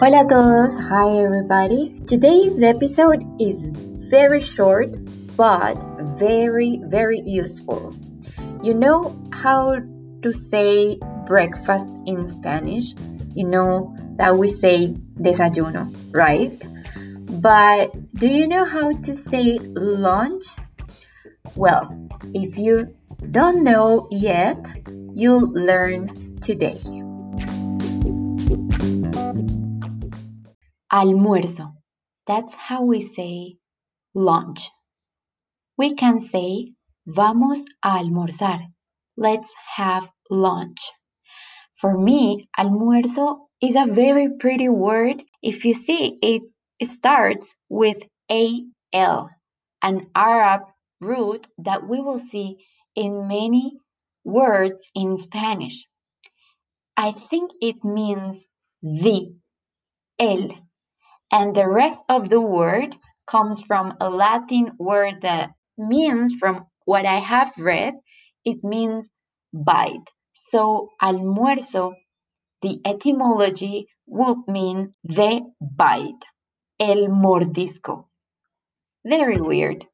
Hola a todos, hi everybody. Today's episode is very short but very, very useful. You know how to say breakfast in Spanish? You know that we say desayuno, right? But do you know how to say lunch? Well, if you don't know yet, you'll learn today. Almuerzo. That's how we say lunch. We can say vamos a almorzar. Let's have lunch. For me, almuerzo is a very pretty word. If you see, it starts with al, an Arab root that we will see in many words in Spanish. I think it means the, el, and the rest of the word comes from a Latin word that means, from what I have read, it means bite. So, almuerzo, the etymology would mean the bite, el mordisco. Very weird.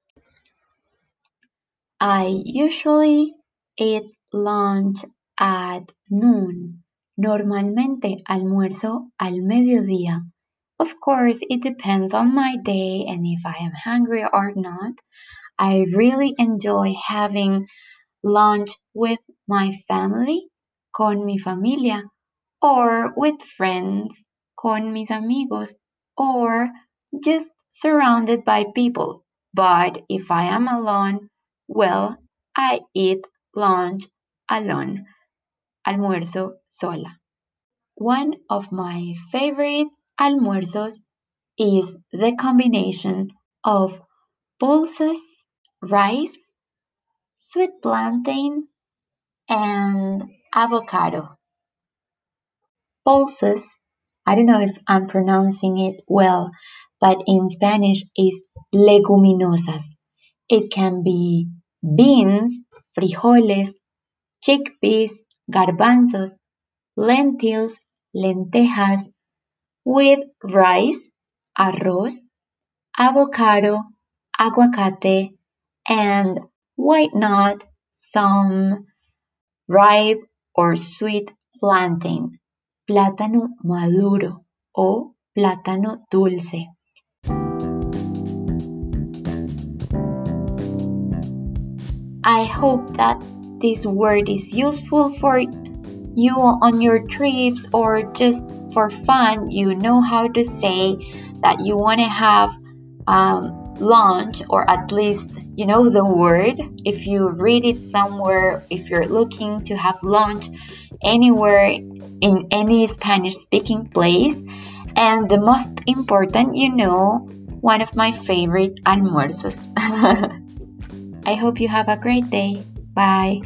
I usually eat lunch at noon. Normalmente almuerzo al mediodía. Of course, it depends on my day and if I am hungry or not. I really enjoy having lunch with my family, con mi familia, or with friends, con mis amigos, or just surrounded by people. But if I am alone, well, I eat lunch alone. Almuerzo sola. One of my favorite almuerzos is the combination of pulses, rice, sweet plantain, and avocado. Pulses, I don't know if I'm pronouncing it well, but in Spanish is leguminosas. It can be beans, frijoles, chickpeas, garbanzos, lentils, lentejas, with rice, arroz, avocado, aguacate, and why not some ripe or sweet plantain, plátano maduro o plátano dulce. I hope that this word is useful for you on your trips or just for fun, you know how to say that you want to have um, lunch or at least you know the word. If you read it somewhere if you're looking to have lunch anywhere in any spanish speaking place. And the most important you know one of my favorite almuerzos. I hope you have a great day. Bye